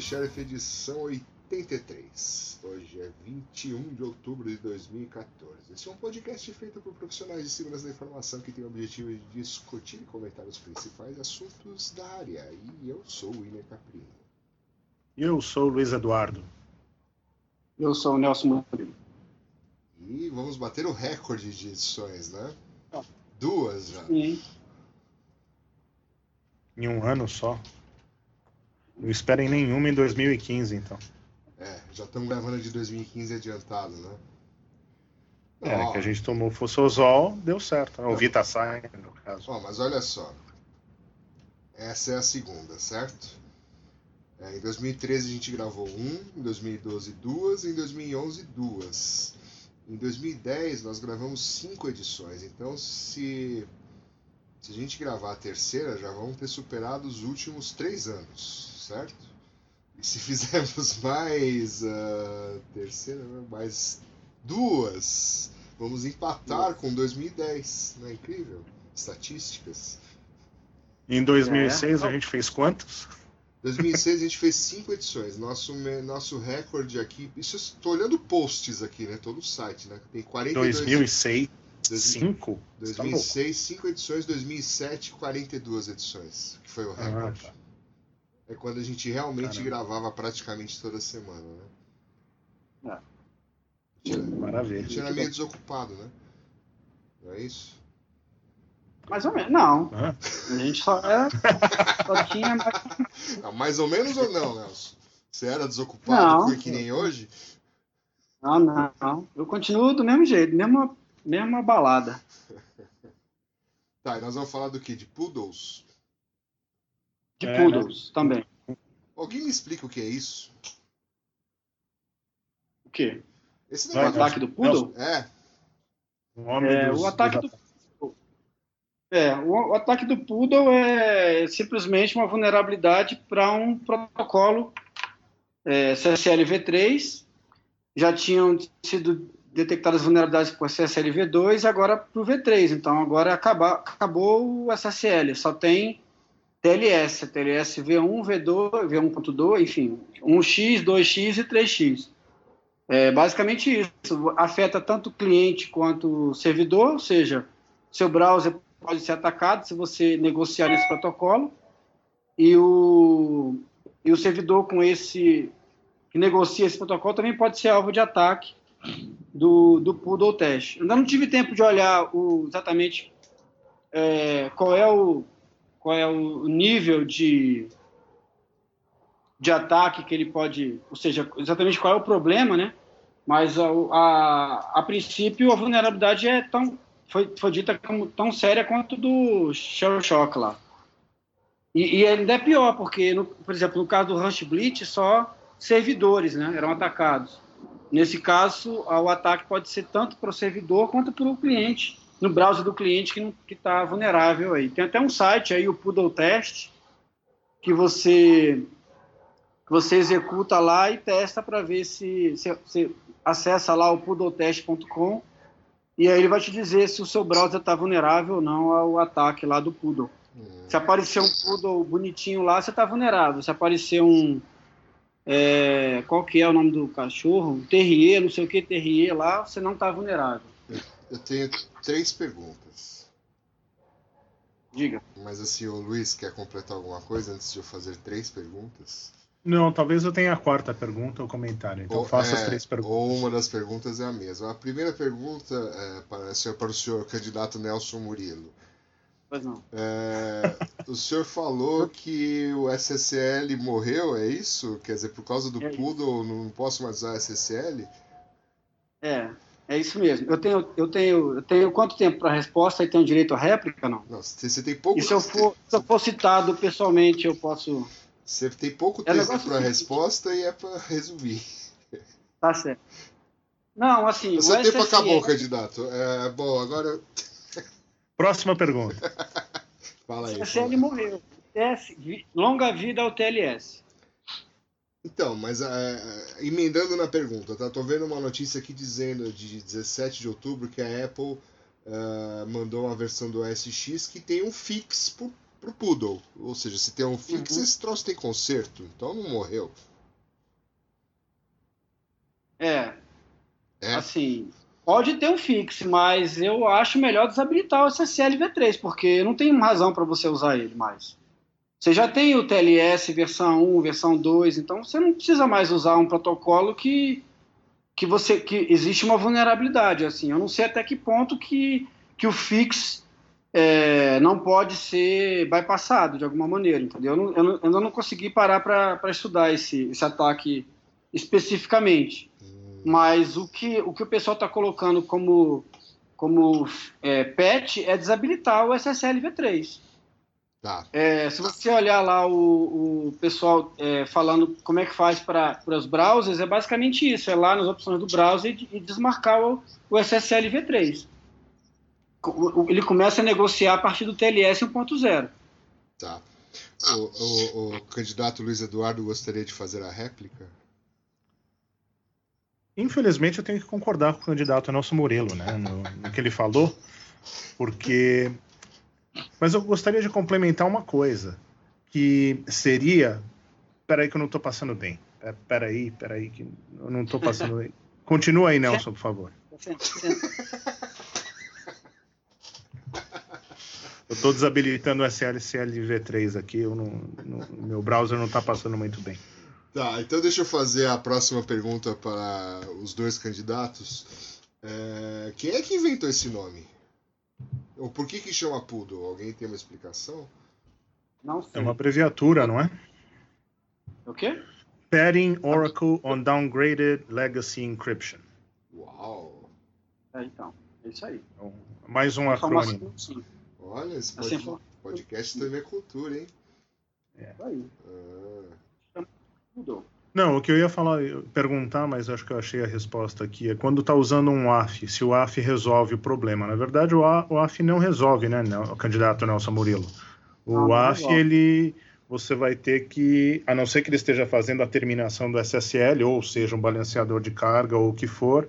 the Sheriff edição 83. Hoje é 21 de outubro de 2014. Este é um podcast feito por profissionais de segurança da informação que tem o objetivo de discutir e comentar os principais assuntos da área. E eu sou o Iner Caprino. Eu sou o Luiz Eduardo. Eu sou o Nelson Murilo. E vamos bater o recorde de edições, né? Duas já. Sim. Em um ano só. Não esperem nenhuma em 2015, então. É, já estamos gravando de 2015 adiantado, né? É, Ó, que a gente tomou Fossozol, deu certo. né? O Vita Sai, no caso. Ó, mas olha só. Essa é a segunda, certo? É, em 2013 a gente gravou um, em 2012 duas, em 2011 duas. Em 2010 nós gravamos cinco edições, então se, se a gente gravar a terceira já vamos ter superado os últimos três anos, certo? E se fizermos mais a terceira, né, mais duas, vamos empatar com 2010, não é incrível? Estatísticas. Em 2006 a gente fez quantos? 2006 a gente fez cinco edições. Nosso, nosso recorde aqui. Isso estou olhando posts aqui, né? Todo o site, né? Tem 42. 2006, Dois- 5? 2006, 5 edições. 2007, 42 edições. Que foi o Ah, recorde. tá. É quando a gente realmente Caramba. gravava praticamente toda semana, né? É. A gente era- a Maravilha. gente era meio desocupado, né? Não é isso? Mais ou menos. Não. Hã? A gente só, é, só tinha. Ah, mais ou menos ou não, Nelson? Você era desocupado Não. foi que nem hoje? Não, não, não. Eu continuo do mesmo jeito, mesma, mesma balada. Tá, e nós vamos falar do que? De poodles? De É, poodles também. Alguém me explica o que é isso? O quê? Esse O negócio. ataque do poodle? É, O homem É, dos- o ataque do É, o, o ataque do Poodle é simplesmente uma vulnerabilidade para um protocolo é, CSLV3. Já tinham sido detectadas vulnerabilidades por CSLV2 e agora para o V3. Então agora acaba, acabou o SSL, só tem TLS, TLS V1, V2, V1.2, enfim, 1x, 2x e 3x. É basicamente isso. Afeta tanto o cliente quanto o servidor, ou seja, seu browser pode ser atacado se você negociar esse protocolo e o, e o servidor com esse que negocia esse protocolo também pode ser alvo de ataque do, do Poodle Test. Ainda não tive tempo de olhar o, exatamente é, qual é o qual é o nível de de ataque que ele pode, ou seja, exatamente qual é o problema, né? Mas a, a, a princípio a vulnerabilidade é tão foi, foi dita como tão séria quanto do Shell Shock lá. E, e ainda é pior, porque, no, por exemplo, no caso do Rush Blitz, só servidores né, eram atacados. Nesse caso, o ataque pode ser tanto para o servidor quanto para o cliente, no browser do cliente que está vulnerável aí. Tem até um site aí, o Poodle Test, que você, você executa lá e testa para ver se você acessa lá o poodletest.com e aí ele vai te dizer se o seu browser está vulnerável ou não ao ataque lá do Poodle. Hum, Se aparecer um Poodle bonitinho lá, você está vulnerável. Se aparecer um. é, qual que é o nome do cachorro? Um Terrier, não sei o que, Terrier lá, você não está vulnerável. Eu tenho três perguntas. Diga. Mas assim, o Luiz quer completar alguma coisa antes de eu fazer três perguntas? Não, talvez eu tenha a quarta pergunta ou comentário. Então Ou- faça é, as três perguntas. Ou uma das perguntas é a mesma. A primeira pergunta é para, senhor- para o senhor candidato Nelson Murilo. Pois não. É, o senhor falou que o SSL morreu, é isso? Quer dizer, por causa do É isso. Poodle não posso mais usar SSL? É, é isso mesmo. Eu tenho, eu tenho, eu tenho quanto tempo para a resposta e tenho direito à réplica, não? Não, você tem pouco E se eu for, se eu for citado pessoalmente, eu posso. Você tem pouco É tempo para a resposta e é para resumir. Tá certo. Não, assim. O seu tempo SSL acabou, candidato. É, bom, agora. Próxima pergunta. Fala aí. O aí. morreu. Longa vida ao TLS. Então, mas é, emendando na pergunta, tá? Tô vendo uma notícia aqui dizendo de 17 de outubro que a Apple ah, mandou uma versão do OS X que tem um fix pro, pro Poodle. Ou seja, se tem um fix, Uhum. esse troço tem conserto, então não morreu. É, É, assim, pode ter um fixe, mas eu acho melhor desabilitar o SSL V3, porque não tem razão para você usar ele mais. Você já tem o TLS versão 1, versão 2, então você não precisa mais usar um protocolo que, que você que existe uma vulnerabilidade. Assim, eu não sei até que ponto que, que o fix é, não pode ser bypassado de alguma maneira, entendeu? Eu, não, eu, não, eu não consegui parar para estudar esse, esse ataque especificamente. hum, Mas o que o, que o pessoal está colocando como, como é, patch é desabilitar o SSL V3. Tá. É, se você olhar lá o, o pessoal é, falando como é que faz para os browsers, é basicamente isso: é lá nas opções do browser e, e desmarcar o, o SSL V3. O- o- Ele começa a negociar a partir do TLS 1.0. Tá. O, o- o candidato Luiz Eduardo gostaria de fazer a réplica? Infelizmente, eu tenho que concordar com o candidato Nelson Murilo, né, no, no que ele falou, porque. Mas eu gostaria de complementar uma coisa, que seria. Peraí, que eu não estou passando bem. É, Peraí, peraí, que eu não estou passando bem. Continua aí, Nelson, por favor. Eu estou desabilitando o SLCL V3 aqui, eu não, não- meu browser não está passando muito bem. Tá, então deixa eu fazer a próxima pergunta para os dois candidatos. É, quem é que inventou esse nome? Ou por que que chama Poodle? Alguém tem uma explicação? Não É sei. uma abreviatura, não é? O quê? Padding Oracle on Downgraded Legacy Encryption. Uau! É, então, é isso aí. Então, mais um acrônimo. Olha, esse Assim, pod- podcast também é cultura, hein? Isso aí. Ah, Mudou. Não, o que eu ia falar, perguntar, mas acho que eu achei a resposta aqui, é quando está usando um AF, se o AF resolve o problema. Na verdade, o, A- o AF não resolve, né, Nel- o candidato Nelson Murilo. O não AF, ele, você vai ter que, a não ser que ele esteja fazendo a terminação do SSL, ou seja, um balanceador de carga, ou o que for,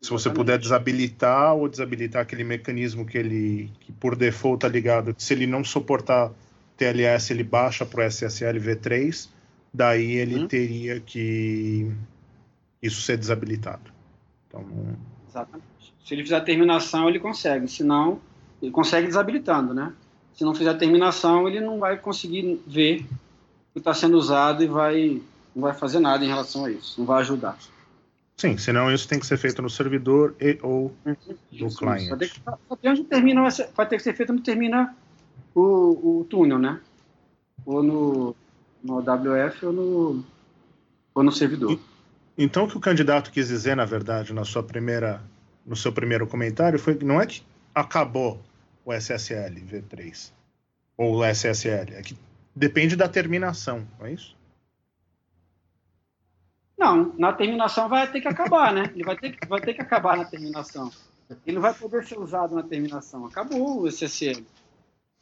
se você Exatamente. puder desabilitar ou desabilitar aquele mecanismo que ele, que por default está ligado, se ele não suportar TLS, ele baixa para o SSL V3, daí ele Uhum. teria que isso ser desabilitado. Então, Exatamente. Se ele fizer a terminação, ele consegue. Se não, ele consegue desabilitando, né? Se não fizer a terminação, ele não vai conseguir ver o que está sendo usado e vai, não vai fazer nada em relação a isso. Não vai ajudar. sim, senão isso tem que ser feito no servidor e ou do Isso, client. Vai ter, que, onde termina, vai ter que ser feito onde termina o, o túnel, né? Ou no, no AWF ou no, ou no servidor. Então, o que o candidato quis dizer, na verdade, na sua primeira, no seu primeiro comentário, foi que não é que acabou o SSL V3 ou o SSL, é que depende da terminação, não é isso? Não, na terminação vai ter que acabar, né? Ele vai ter que, vai ter que acabar na terminação. Ele não vai poder ser usado na terminação. Acabou o SSL.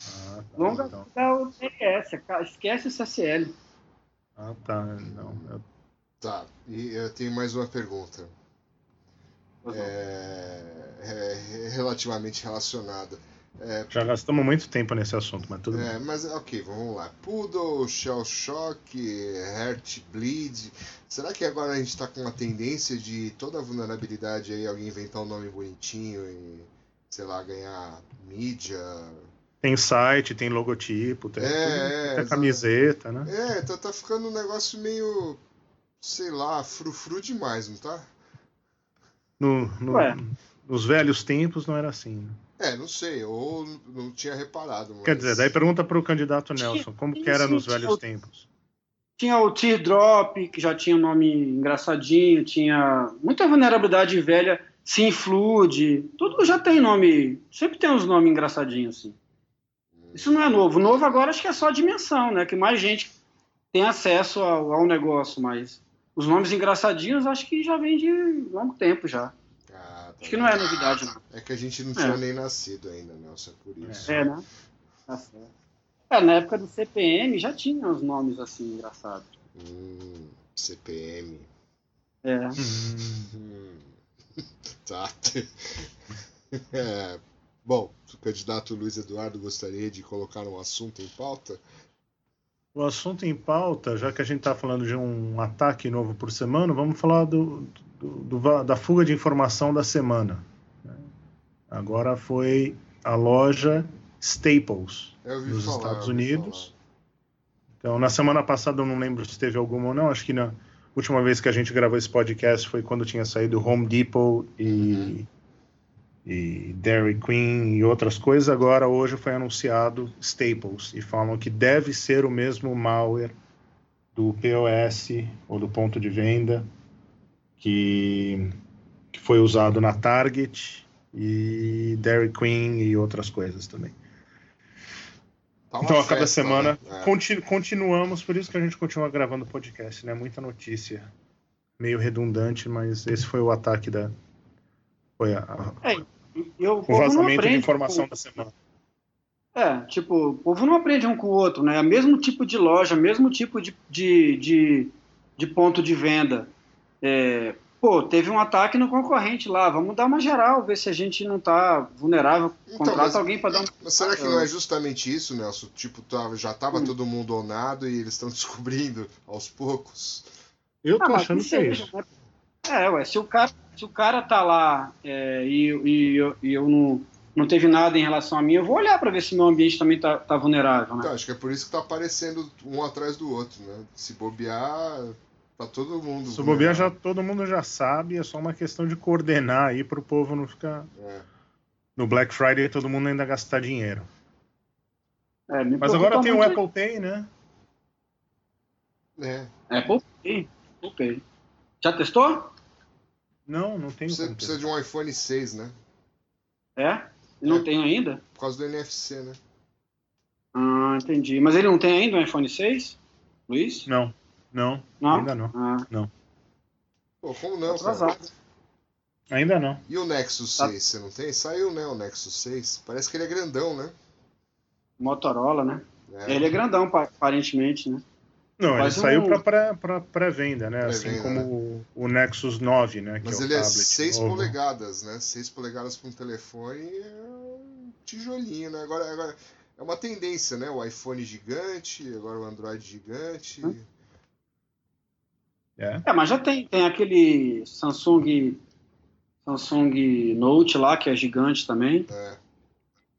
Ah, tá, Longa então. vida é o TLS. Esquece o SSL. Ah, tá. Não, eu- tá, e eu tenho mais uma pergunta. É, é relativamente relacionada. É, já gastamos muito tempo nesse assunto, mas tudo bem. É, mas ok, vamos lá. Poodle, Shell Shock, Heartbleed. Será que agora a gente está com uma tendência de toda vulnerabilidade aí alguém inventar um nome bonitinho e, sei lá, ganhar mídia? Tem site, tem logotipo, tem, É, é, tem camiseta, né? É, tá, tá ficando um negócio meio, sei lá, frufru demais, não tá? No, no- nos velhos tempos não era assim. né? É, não sei, ou não tinha reparado. Mas... Quer dizer, daí pergunta para o candidato Nelson, como que era nos velhos tempos? Tinha o Teardrop, que já tinha um nome engraçadinho. Tinha muita vulnerabilidade velha. Sinflude. Tudo já tem nome. Sempre tem uns nomes engraçadinhos, assim. Isso não é novo. Novo agora acho que é só a dimensão, né? Que mais gente tem acesso ao, ao negócio, mas os nomes engraçadinhos acho que já vem de longo tempo já. Ah, tá Acho que não é novidade, não. É que a gente não tinha É. nem nascido ainda, Nelson, é por isso. É, né? Tá certo. É, na época do CPM já tinha uns nomes assim engraçados. Hum, CPM. É. Hum, tá. É, Bom, o candidato Luiz Eduardo gostaria de colocar um assunto em pauta. O assunto em pauta, já que a gente está falando de um ataque novo por semana, vamos falar do, do, do, da fuga de informação da semana. Agora foi a loja Staples nos falar, Estados Unidos. Então, na semana passada, eu não lembro se teve alguma ou não. Acho que na última vez que a gente gravou esse podcast foi quando tinha saído Home Depot e, uhum. E Dairy Queen e outras coisas. Agora, hoje foi anunciado Staples e falam que deve ser o mesmo malware do POS ou do ponto de venda que, que foi usado na Target e Dairy Queen e outras coisas também. Tá então, a cada festa, semana né? é. continu, continuamos, por isso que a gente continua gravando o podcast, né? Muita notícia, meio redundante, mas esse foi o ataque da. Foi a, a é, eu, o vazamento de informação com... da semana. É, tipo, o povo não aprende um com o outro, né? É o mesmo tipo de loja, mesmo tipo de, de, de, de ponto de venda. É, pô, teve um ataque no concorrente lá, vamos dar uma geral, ver se a gente não tá vulnerável, então, contrata mas, alguém para dar um... Mas será que não é justamente isso, Nelson? Tipo, tá, já tava hum. todo mundo onado e eles estão descobrindo aos poucos? Eu tô ah, achando que, é isso. Né? É, ué, se o cara, se o cara tá lá é, e, e, eu, e eu não, não teve nada em relação a mim, eu vou olhar para ver se meu ambiente também tá, tá vulnerável, né? Então, acho que é por isso que tá aparecendo um atrás do outro, né? Se bobear, Pra todo mundo. Se bobear, já, todo mundo já sabe, é só uma questão de coordenar aí pro povo não ficar. É. No Black Friday todo mundo ainda gastar dinheiro. É, Mas agora tem o Apple Pay, né? É. Apple Pay. Apple Pay. Já testou? Não, não tem. Precisa, precisa de um iPhone 6, né? É? Não é. tem ainda? Por causa do NFC, né? Ah, entendi. Mas ele não tem ainda um iPhone 6? Luiz? Não. Não, não? ainda não. Ah. Não. Pô, como não, cara? Ainda não. E o Nexus tá. 6, você não tem? Saiu, né, o Nexus 6. Parece que ele é grandão, né? Motorola, né? É. Ele é grandão, aparentemente, né? Não, ele saiu para pré-venda, né? Pré assim como né? o, Nexus 9, né? Mas é ele é 6 polegadas, né? 6 polegadas para um telefone é um tijolinho, né? Agora, agora é uma tendência, né? O iPhone gigante, agora o Android gigante. Hum? É. é, mas já tem, tem aquele Samsung Samsung Note lá, que é gigante também. É.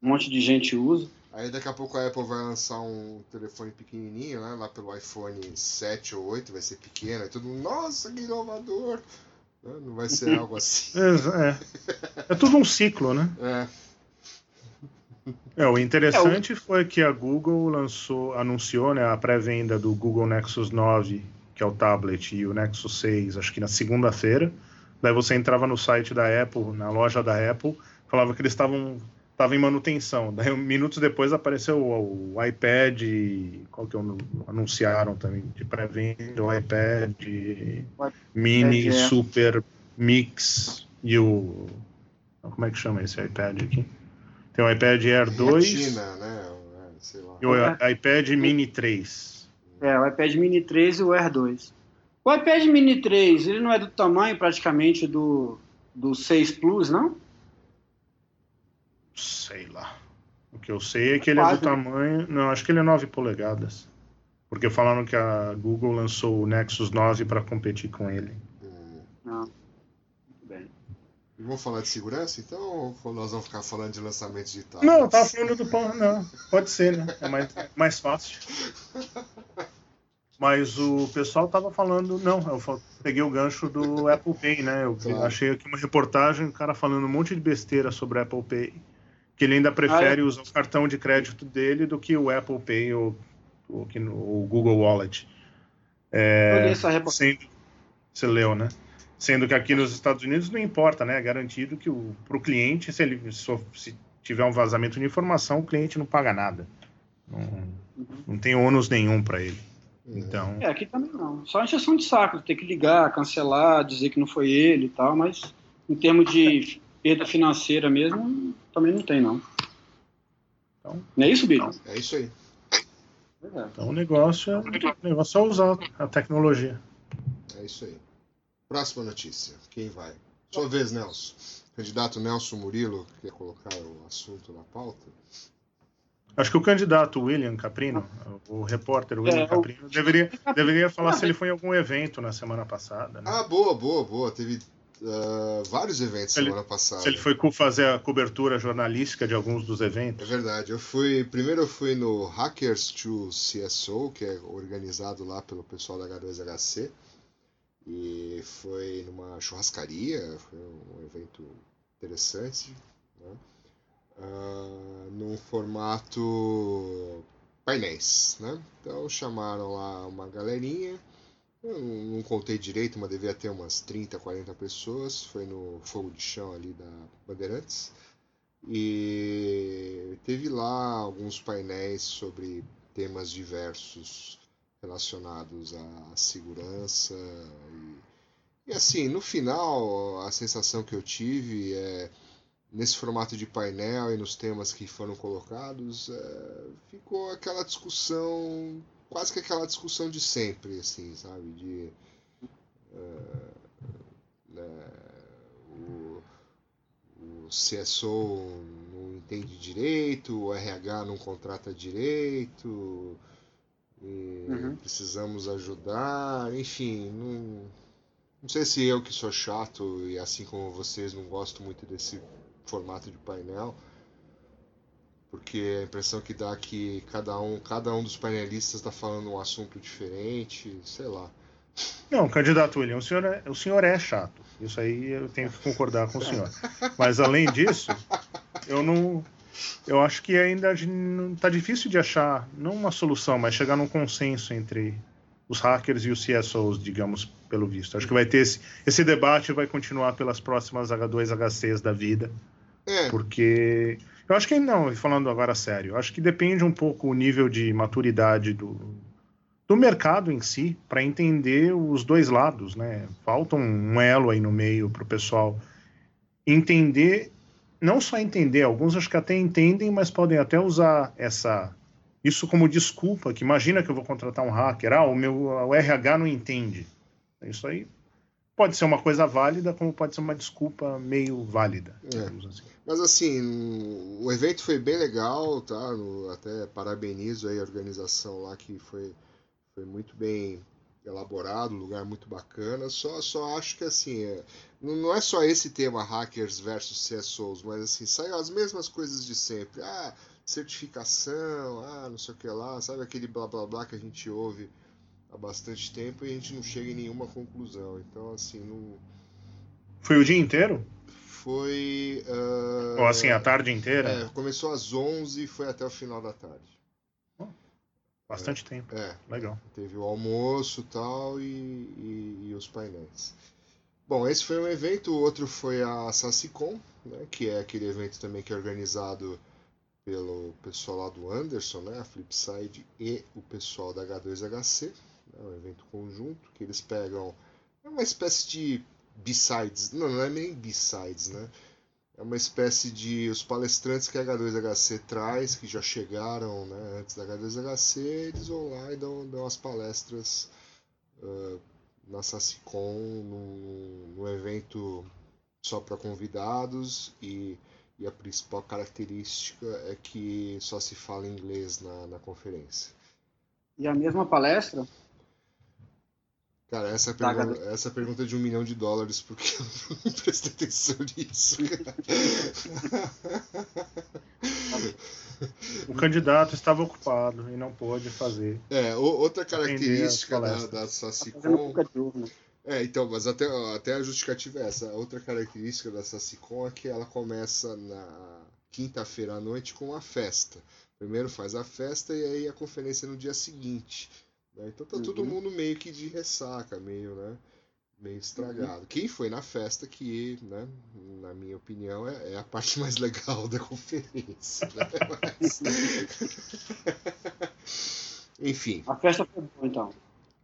Um monte de gente usa. Aí daqui a pouco a Apple vai lançar um telefone pequenininho, né? Lá pelo iPhone 7 ou 8, vai ser pequeno. Aí todo mundo, nossa, que inovador! Né, não vai ser algo assim. É, é. é tudo um ciclo, né? É. É, o interessante é, o... foi que a Google lançou, anunciou né, a pré-venda do Google Nexus 9 que é o tablet, e o Nexus 6, acho que na segunda-feira. Daí você entrava no site da Apple, na loja da Apple, falava que eles estavam estava em manutenção. Daí, minutos depois apareceu o, o iPad, qual que eu, anunciaram também de pré-venda, o iPad Mini, Super, Mix e o como é que chama esse iPad aqui? Tem o iPad Air 2 Retina, né? e o iPad Mini 3. É, o iPad Mini 3 e o Air 2. O iPad Mini 3, ele não é do tamanho praticamente do, do 6 Plus, não? Sei lá. O que eu sei é que ele Quase. é do tamanho. Não, acho que ele é 9 polegadas. Porque falaram que a Google lançou o Nexus 9 para competir com ele. Não. Muito bem. vamos falar de segurança então? Ou nós vamos ficar falando de lançamento digital? Não, eu tava falando do pão. Não, pode ser, né? É mais, mais fácil. Mas o pessoal tava falando, não, eu peguei o gancho do Apple Pay, né? Eu claro. achei aqui uma reportagem, o cara falando um monte de besteira sobre o Apple Pay, que ele ainda prefere ah, é? usar o cartão de crédito dele do que o Apple Pay ou, ou o Google Wallet. É, eu essa reportagem. Sendo, você leu, né? Sendo que aqui nos Estados Unidos não importa, né? É garantido que para o cliente, se ele se tiver um vazamento de informação, o cliente não paga nada. Não, uhum. não tem ônus nenhum para ele. Então... É, aqui também não. Só encheção de saco, ter que ligar, cancelar, dizer que não foi ele e tal, mas em termos de perda financeira mesmo, também não tem, não. Então, não é isso, Billy? É isso aí. É. Então o negócio, é, o negócio é usar a tecnologia. É isso aí. Próxima notícia. Quem vai? Sua vez, Nelson. Candidato Nelson Murilo, quer colocar o assunto na pauta? Acho que o candidato William Caprino, o repórter William é, Caprino, deveria, deveria falar se ele foi em algum evento na semana passada. Né? Ah, boa, boa, boa. Teve uh, vários eventos se semana passada. Se ele foi fazer a cobertura jornalística de alguns dos eventos. É verdade. Eu fui. Primeiro eu fui no Hackers to CSO, que é organizado lá pelo pessoal da H2HC. E foi numa churrascaria, foi um evento interessante, né? uh, num formato painéis. Né? Então chamaram lá uma galerinha, eu não contei direito, mas devia ter umas 30, 40 pessoas, foi no fogo de chão ali da Bandeirantes. E teve lá alguns painéis sobre temas diversos relacionados à segurança. E, e, assim, no final, a sensação que eu tive é nesse formato de painel e nos temas que foram colocados, é, ficou aquela discussão, quase que aquela discussão de sempre, assim, sabe? De. É, né, o, o CSO não entende direito, o RH não contrata direito, uhum. precisamos ajudar, enfim, não, não sei se eu que sou chato e assim como vocês não gosto muito desse formato de painel, porque a impressão que dá é que cada um, cada um dos painelistas está falando um assunto diferente, sei lá. Não, candidato William, o senhor, é, o senhor é chato. Isso aí eu tenho que concordar com o senhor. Mas além disso, eu não, eu acho que ainda está difícil de achar, não uma solução, mas chegar num consenso entre os hackers e os CSOs, digamos, pelo visto. Acho que vai ter esse, esse debate vai continuar pelas próximas H2HCs da vida. É. Porque eu acho que não, falando agora sério, acho que depende um pouco o nível de maturidade do, do mercado em si para entender os dois lados, né? Falta um elo aí no meio para o pessoal entender não só entender, alguns acho que até entendem, mas podem até usar essa isso como desculpa, que imagina que eu vou contratar um hacker, ah, o meu o RH não entende. Isso aí pode ser uma coisa válida, como pode ser uma desculpa meio válida. É. Assim. Mas assim, o evento foi bem legal, tá? até parabenizo aí a organização lá que foi, foi muito bem elaborado, lugar muito bacana. Só, só acho que assim, é, não é só esse tema hackers versus CSOs, mas assim, saiu as mesmas coisas de sempre. Ah, certificação, ah, não sei o que lá, sabe aquele blá blá blá que a gente ouve há bastante tempo e a gente não chega em nenhuma conclusão. Então, assim, não. Foi o dia inteiro? Foi. Uh... Ou assim, a tarde inteira? É, começou às 11 e foi até o final da tarde. Bastante é, tempo. É. Legal. Teve o almoço tal, e, e, e os painéis. Bom, esse foi um evento, o outro foi a SACICOM, né, que é aquele evento também que é organizado pelo pessoal lá do Anderson, né, a Flipside e o pessoal da H2HC, né, um evento conjunto, que eles pegam é uma espécie de B-sides, não, não é nem B-sides, né, é uma espécie de os palestrantes que a H2HC traz, que já chegaram né, antes da H2HC, eles vão lá e dão, dão as palestras uh, na SACICOM, num evento só para convidados e, e, a principal característica é que só se fala inglês na, na conferência. E a mesma palestra Cara, essa, tá, pergunta, essa pergunta é de um milhão de dólares, porque eu não prestei atenção nisso. o candidato estava ocupado e não pôde fazer. É, outra característica da, da SACICOM. É, então, mas até, até a justificativa é essa. Outra característica da SACICOM é que ela começa na quinta-feira à noite com a festa. Primeiro faz a festa e aí a conferência no dia seguinte. Né? Então tá uhum. todo mundo meio que de ressaca, meio, né? Meio estragado. Uhum. Quem foi na festa que, né, na minha opinião, é, é a parte mais legal da conferência. Né? Mas... Enfim. A festa foi boa, então.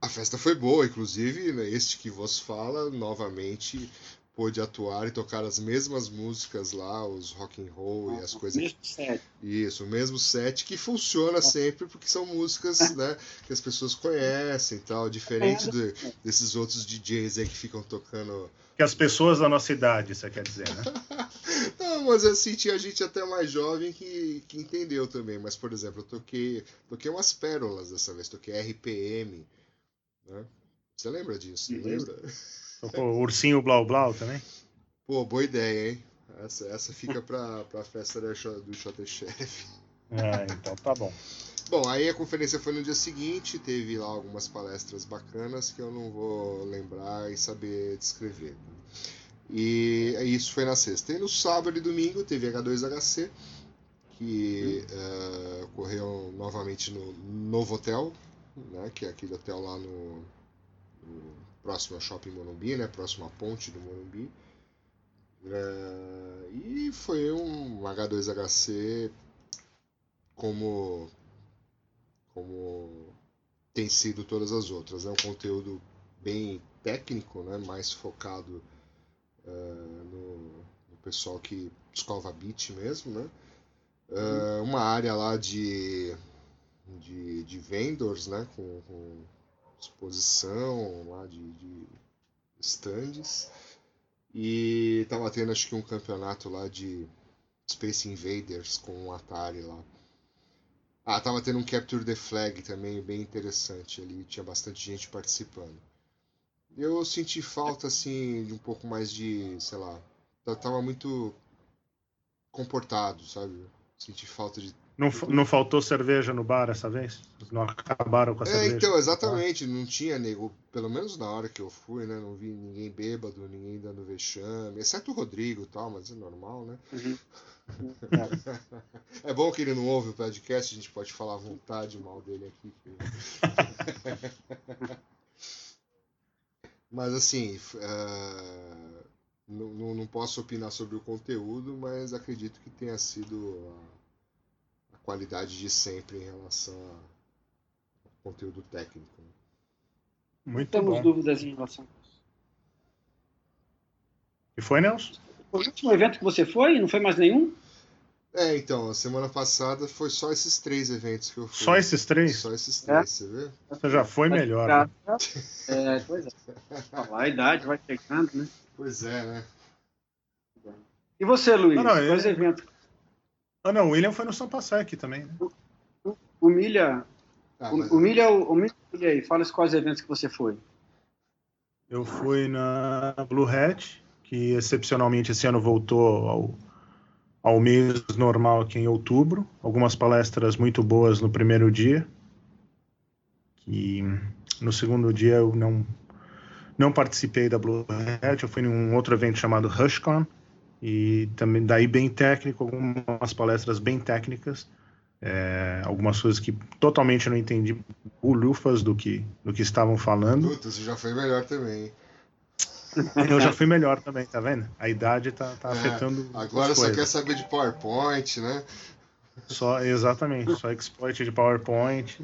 A festa foi boa, inclusive, né, este que vos fala, novamente pôde atuar e tocar as mesmas músicas lá, os rock and roll ah, e as coisas. Mesmo set. Isso, o mesmo set que funciona sempre porque são músicas, né, que as pessoas conhecem, tal, diferente do, desses outros DJs aí que ficam tocando que as pessoas da nossa idade, você quer dizer, né? Não, mas assim, tinha gente até mais jovem que, que entendeu também. Mas, por exemplo, eu toquei, toquei umas pérolas dessa vez, toquei RPM. Né? Você lembra disso? Uhum. Lembra? Tocou Ursinho Blau Blau também? Pô, boa ideia, hein? Essa, essa fica pra, pra festa do Shot Chef. É, então tá bom. Bom, aí a conferência foi no dia seguinte, teve lá algumas palestras bacanas que eu não vou lembrar e saber descrever. E isso foi na sexta. E no sábado e domingo teve H2HC, que uh, ocorreu novamente no Novo Hotel, né, que é aquele hotel lá no, no próximo ao Shopping Morumbi, né, próximo à ponte do Morumbi. Uh, e foi um H2HC como como tem sido todas as outras. É um conteúdo bem técnico, né? mais focado uh, no, no, pessoal que escova beat mesmo. Né? Uh, uma área lá de, de, de vendors, né? com, com exposição lá de, de stands. E estava tendo acho que um campeonato lá de Space Invaders com um Atari lá. Ah, tava tendo um Capture the Flag também, bem interessante ali, tinha bastante gente participando. Eu senti falta, assim, de um pouco mais de, sei lá, tava muito comportado, sabe? Senti falta de. Não, não faltou cerveja no bar essa vez? Não acabaram com a é, cerveja? Então, exatamente, não tinha nego, pelo menos na hora que eu fui, né? Não vi ninguém bêbado, ninguém dando vexame, exceto o Rodrigo e tal, mas é normal, né? Uhum. É bom que ele não ouve o podcast, a gente pode falar à vontade mal dele aqui. mas assim, uh, não, não posso opinar sobre o conteúdo, mas acredito que tenha sido a qualidade de sempre em relação ao conteúdo técnico. Né? Muito Temos bom. dúvidas em relação a isso. E foi, Nelson? o último evento que você foi? Não foi mais nenhum? É, então, a semana passada foi só esses três eventos que eu fui. Só esses três? Só esses três, é. você vê? Você já foi melhor. Né? É, pois é. A idade vai chegando, né? Pois é, né? E você, Luiz? Não, não, Quais ele... eventos? Ah, não, o William foi no São aqui também. Né? O, o, Milha. Ah, o, mas... o Milha, o, o Milha aí, fala quais eventos que você foi. Eu fui na Blue Hat, que excepcionalmente esse ano voltou ao, ao mês normal aqui em outubro. Algumas palestras muito boas no primeiro dia. Que no segundo dia eu não não participei da Blue Hat, eu fui em um outro evento chamado HushCon e também daí bem técnico, algumas palestras bem técnicas, é, algumas coisas que totalmente não entendi bolhufas do que do que estavam falando. Puta, você já foi melhor também. Eu já fui melhor também, tá vendo? A idade tá, tá é, afetando. Agora só quer saber de PowerPoint, né? Só, exatamente, só exploit de PowerPoint.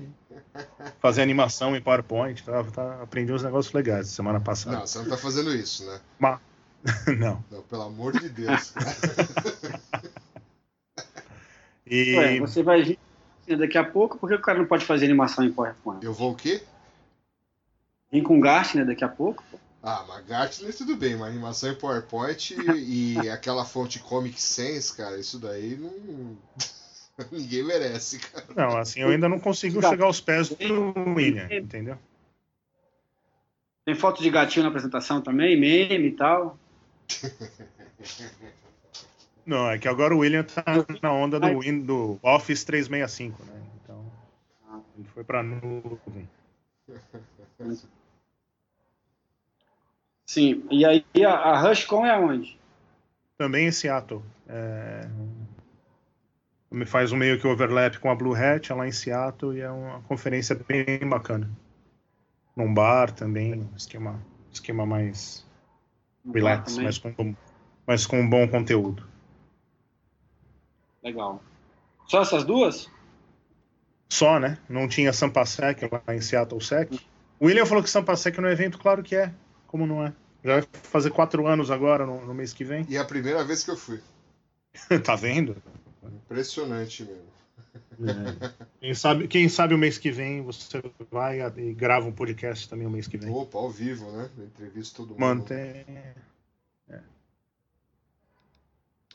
Fazer animação em PowerPoint. Tá, tá, aprendi uns negócios legais semana passada. Não, você não tá fazendo isso, né? Mas... não. Não, pelo amor de Deus. e... Ué, você vai vir daqui a pouco, por que o cara não pode fazer animação em PowerPoint? Eu vou o quê? Vim com Gartner daqui a pouco. Ah, mas Gartner tudo bem, uma animação em PowerPoint e aquela fonte Comic Sans, cara, isso daí não. Ninguém merece, cara. Não, assim, eu ainda não consigo chegar aos pés do William, entendeu? Tem foto de gatinho na apresentação também, meme e tal. Não, é que agora o William tá na onda do, do Office 365, né? Então, ele foi pra nuvem. Sim, e aí a, a RushCon é onde? Também em Seattle. É... Me faz um meio que overlap com a Blue Hat é lá em Seattle e é uma conferência bem bacana. Num bar também, esquema, esquema mais relax, mas com, mas com um bom conteúdo. Legal. Só essas duas? Só, né? Não tinha Sampasec lá em Seattle Sec. O William falou que Sampasec no evento, claro que é. Como não é? Já vai fazer quatro anos agora, no, no mês que vem. E é a primeira vez que eu fui. tá vendo? Impressionante mesmo. É. Quem, sabe, quem sabe o mês que vem você vai e grava um podcast também o mês que vem. Opa, ao vivo, né? Entrevista todo mundo. Mantém. É.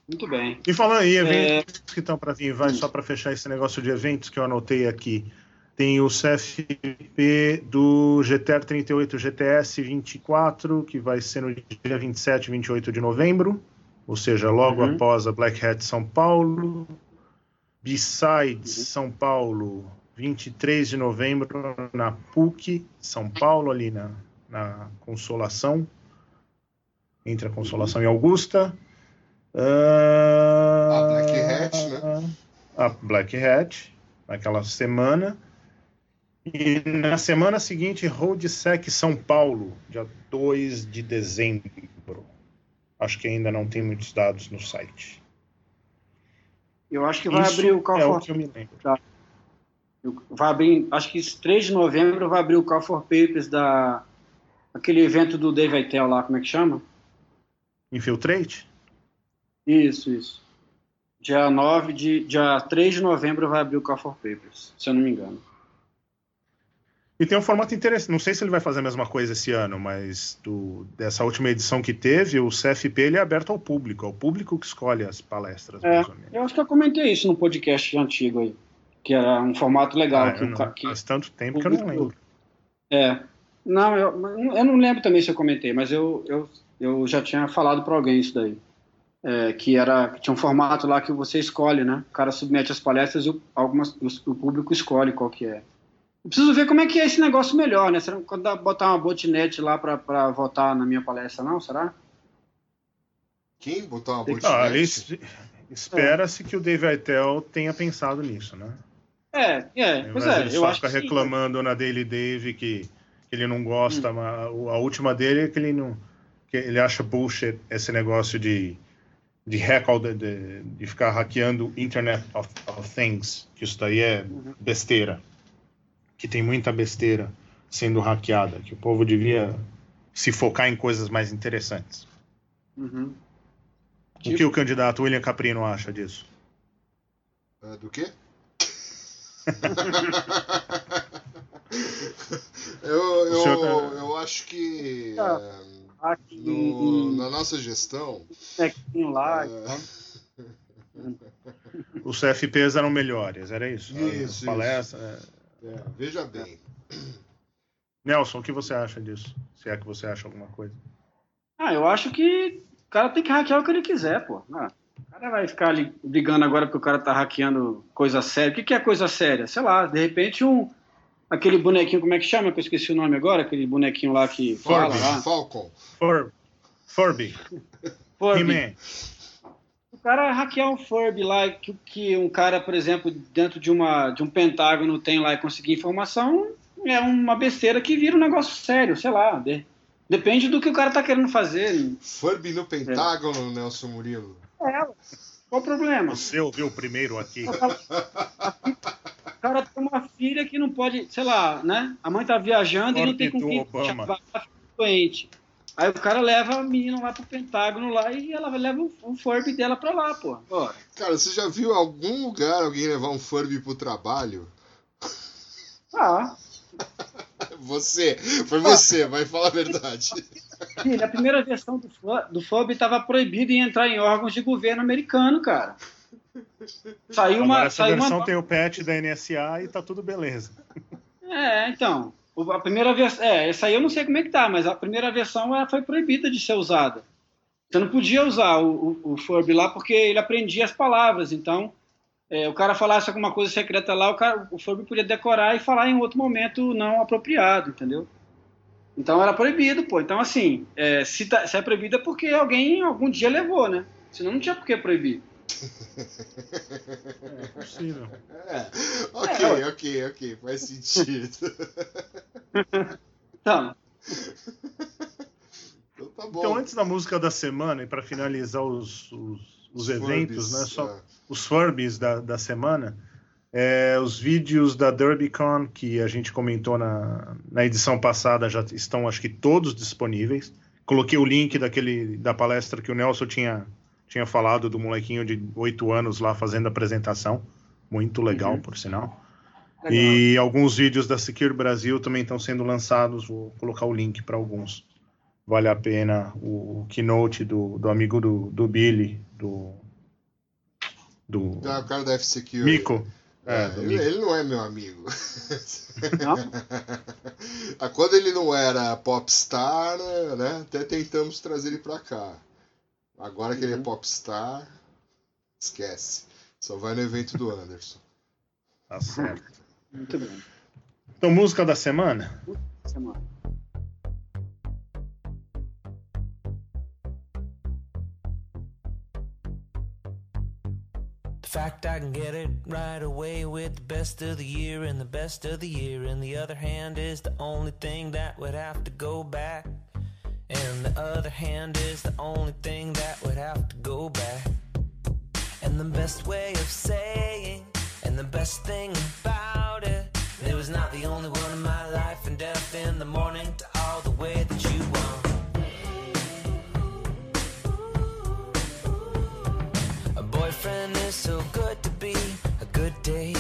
Muito bem. E falando aí, eventos é... que estão para vir, vai só para fechar esse negócio de eventos que eu anotei aqui. Tem o CFP do GTR 38 GTS 24, que vai ser no dia 27 e 28 de novembro, ou seja, logo uhum. após a Black Hat São Paulo. Besides uhum. São Paulo, 23 de novembro, na PUC, São Paulo, ali na, na Consolação, entre a Consolação e Augusta. Uh, a Black Hat, né? A Black Hat, naquela semana. E na semana seguinte, Roadsec São Paulo, dia 2 de dezembro. Acho que ainda não tem muitos dados no site. Eu acho que vai Isso abrir o Call é for... o que eu me lembro. Tá. Vai abrir, acho que 3 de novembro vai abrir o Call for Papers da aquele evento do Dave Aitel lá, como é que chama? Infiltrate? Isso, isso. Dia 9 de dia 3 de novembro vai abrir o Call for Papers, se eu não me engano. E tem um formato interessante. Não sei se ele vai fazer a mesma coisa esse ano, mas do, dessa última edição que teve, o CFP ele é aberto ao público. É o público que escolhe as palestras. É, eu acho que eu comentei isso no podcast antigo aí. Que era um formato legal. Ah, que, não, que, faz tanto tempo que eu não lembro. É. Não, eu, eu não lembro também se eu comentei, mas eu, eu, eu já tinha falado para alguém isso daí. É, que era que tinha um formato lá que você escolhe, né? O cara submete as palestras e o, algumas, o, o público escolhe qual que é. Eu preciso ver como é que é esse negócio melhor, né? Será que dá botar uma botnet lá para votar na minha palestra, não? Será? Quem botar uma botnet? Ah, Espera-se é. que o Dave Aitel tenha pensado nisso, né? É, é, pois é. Ele eu só fica reclamando sim, na Daily Dave que, que ele não gosta, hum. mas a última dele é que ele não. que ele acha bullshit esse negócio de de hack de, de, ficar hackeando Internet of, of Things, que isso daí é uhum. besteira que tem muita besteira sendo hackeada, que o povo devia se focar em coisas mais interessantes. Uhum. O tipo... que o candidato William Caprino acha disso? Uh, do quê? eu, eu, senhor... eu acho que uh, no, na nossa gestão. Lá, uh, Os CFPs eram melhores, era isso? Isso. Palestra. É. É, veja bem. Nelson, o que você acha disso? Se é que você acha alguma coisa. Ah, eu acho que o cara tem que hackear o que ele quiser, pô. Ah, o cara vai ficar ali brigando agora porque o cara tá hackeando coisa séria. O que, que é coisa séria? Sei lá, de repente um. Aquele bonequinho, como é que chama? Que eu esqueci o nome agora, aquele bonequinho lá que Furby, fala lá. Falcon. Fur, Furby. Furby cara hackear um Furby lá, que, que um cara, por exemplo, dentro de, uma, de um pentágono tem lá e conseguir informação, é uma besteira que vira um negócio sério, sei lá. De, depende do que o cara tá querendo fazer. Furby no pentágono, é. Nelson Murilo? É, qual o problema? Você ouviu primeiro aqui. O cara tem uma filha que não pode, sei lá, né? A mãe tá viajando e não tem com quem Obama. doente. Aí o cara leva a menina lá pro Pentágono lá e ela leva o, o Furby dela pra lá, pô. Cara, você já viu algum lugar alguém levar um Furby pro trabalho? Ah. Você, foi você, vai falar a verdade. Sim, a primeira versão do, do Furby estava proibido em entrar em órgãos de governo americano, cara. Saiu uma. Agora essa saiu versão uma... tem o patch da NSA e tá tudo beleza. É, então. A primeira versão. É, essa aí eu não sei como é que tá, mas a primeira versão ela foi proibida de ser usada. Você não podia usar o, o, o Furby lá porque ele aprendia as palavras. Então, é, o cara falasse alguma coisa secreta lá, o, cara, o Furby podia decorar e falar em outro momento não apropriado, entendeu? Então era proibido, pô. Então, assim, é, se, tá, se é proibido é porque alguém algum dia levou, né? Senão não tinha por que proibir. É possível. É. Ok, é, ok, ok. Faz sentido. Então. Então, tá bom. então, antes da música da semana, e para finalizar os, os, os, os eventos, Furbies, né? Só é. os Furbies da, da semana. É, os vídeos da DerbyCon que a gente comentou na, na edição passada já estão, acho que todos disponíveis. Coloquei o link daquele da palestra que o Nelson tinha tinha falado do molequinho de 8 anos lá fazendo a apresentação. Muito legal, uhum. por sinal. Legal. E alguns vídeos da Secure Brasil também estão sendo lançados. Vou colocar o link para alguns. Vale a pena o keynote do, do amigo do, do Billy, do do Ah, o cara da F-Security. Mico. É, É, ele, ele não é meu amigo. Não? Ah, Quando ele não era popstar, né? Até tentamos trazer ele pra cá. Agora que ele é Uhum. popstar, esquece. Só vai no evento do Anderson. Tá certo. Muito bem. Então, música da semana? Semana. The fact I can get it right away with the best of the year and the best of the year, and the other hand is the only thing that would have to go back. And the other hand is the only thing that would have to go back. And the best way of saying, and the best thing about it, it was not the only one in my life, and death in the morning to all the way that you want. A boyfriend is so good to be a good day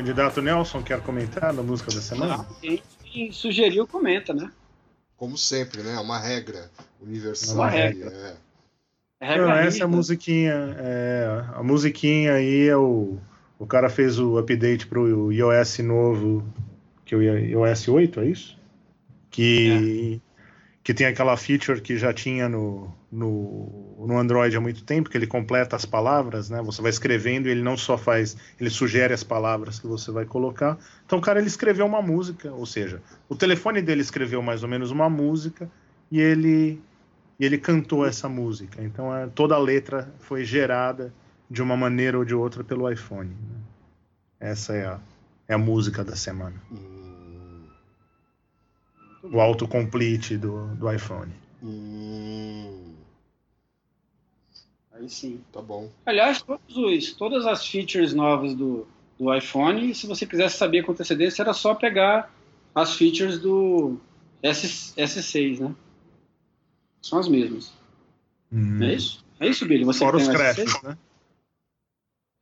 Candidato Nelson, quer comentar da música da semana? quem, quem sugeriu, comenta, né? Como sempre, né? É uma regra universal. Uma regra. É. É regra Não, essa é a musiquinha. É, a musiquinha aí é o. O cara fez o update pro iOS novo, que é o iOS 8, é isso? Que, que tem aquela feature que já tinha no, no, no Android há muito tempo, que ele completa as palavras, né? Você vai escrevendo e ele não só faz, ele sugere as palavras que você vai colocar. Então o cara ele escreveu uma música, ou seja, o telefone dele escreveu mais ou menos uma música e ele e ele cantou essa música. Então é, toda a letra foi gerada de uma maneira ou de outra pelo iPhone. né? Essa é a, é a música da semana. Hum, O autocomplete do, do iPhone. hum, Aí sim. tá bom. Aliás, todos os, todas as features novas do, do iPhone, se você quisesse saber com antecedência, era só pegar as features do S, S6, né? São as mesmas. Não é isso? É isso, Billy? Você Fora os tem o S6? crashes, né?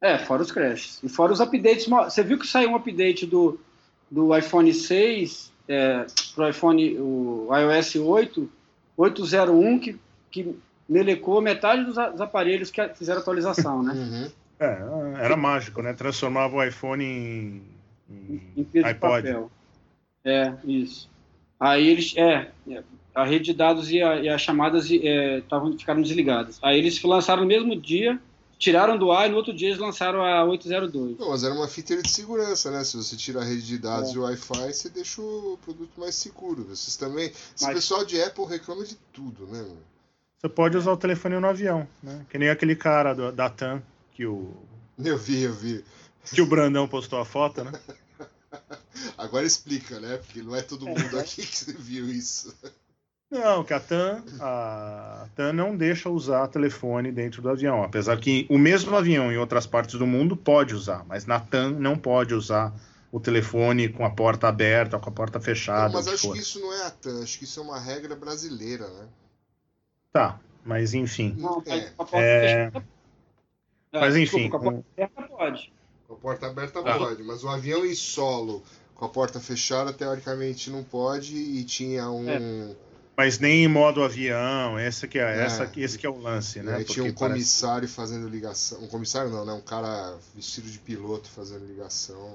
É, fora os crashes. E fora os updates. Você viu que saiu um update do, do iPhone 6 é, para o iPhone, o iOS 8, 801, que, que melecou metade dos, aparelhos que a- fizeram atualização, né? Uhum. É, era mágico, né? Transformava o iPhone em, em em peso de iPod. papel. É, isso. Aí eles, é, é, a rede de dados e, a- e as chamadas é, tavam, ficaram desligadas. Aí eles lançaram no mesmo dia, tiraram do ar e no outro dia eles lançaram a 802. Não, mas era uma feature de segurança, né? Se você tira a rede de dados É. e o Wi-Fi, você deixa o produto mais seguro. Vocês também. Esse Mas- pessoal de Apple reclama de tudo, né? meu? Você pode usar o telefone no avião, né? Que nem aquele cara do- da TAM que o, Eu vi, eu vi. que o Brandão postou a foto, né? Agora explica, né? Porque não é todo mundo aqui que viu isso. Não, que a TAM, a TAM não deixa usar telefone dentro do avião. Apesar que o mesmo avião em outras partes do mundo pode usar, mas na TAM não pode usar o telefone com a porta aberta, com a porta fechada. mas o que acho for. que isso não é a TAM, acho que isso é uma regra brasileira, né? Tá, mas enfim. Não, É. com a porta É, fechada- É, mas desculpa, enfim, com a porta aberta pode. Com a porta aberta Tá. pode, mas o avião em solo com a porta fechada teoricamente não pode e tinha um. Mas nem em modo avião, esse que é, É. essa, esse que é o lance, e né? aí tinha um Porque parece- comissário fazendo ligação. Um comissário não, né? Um cara vestido de piloto fazendo ligação.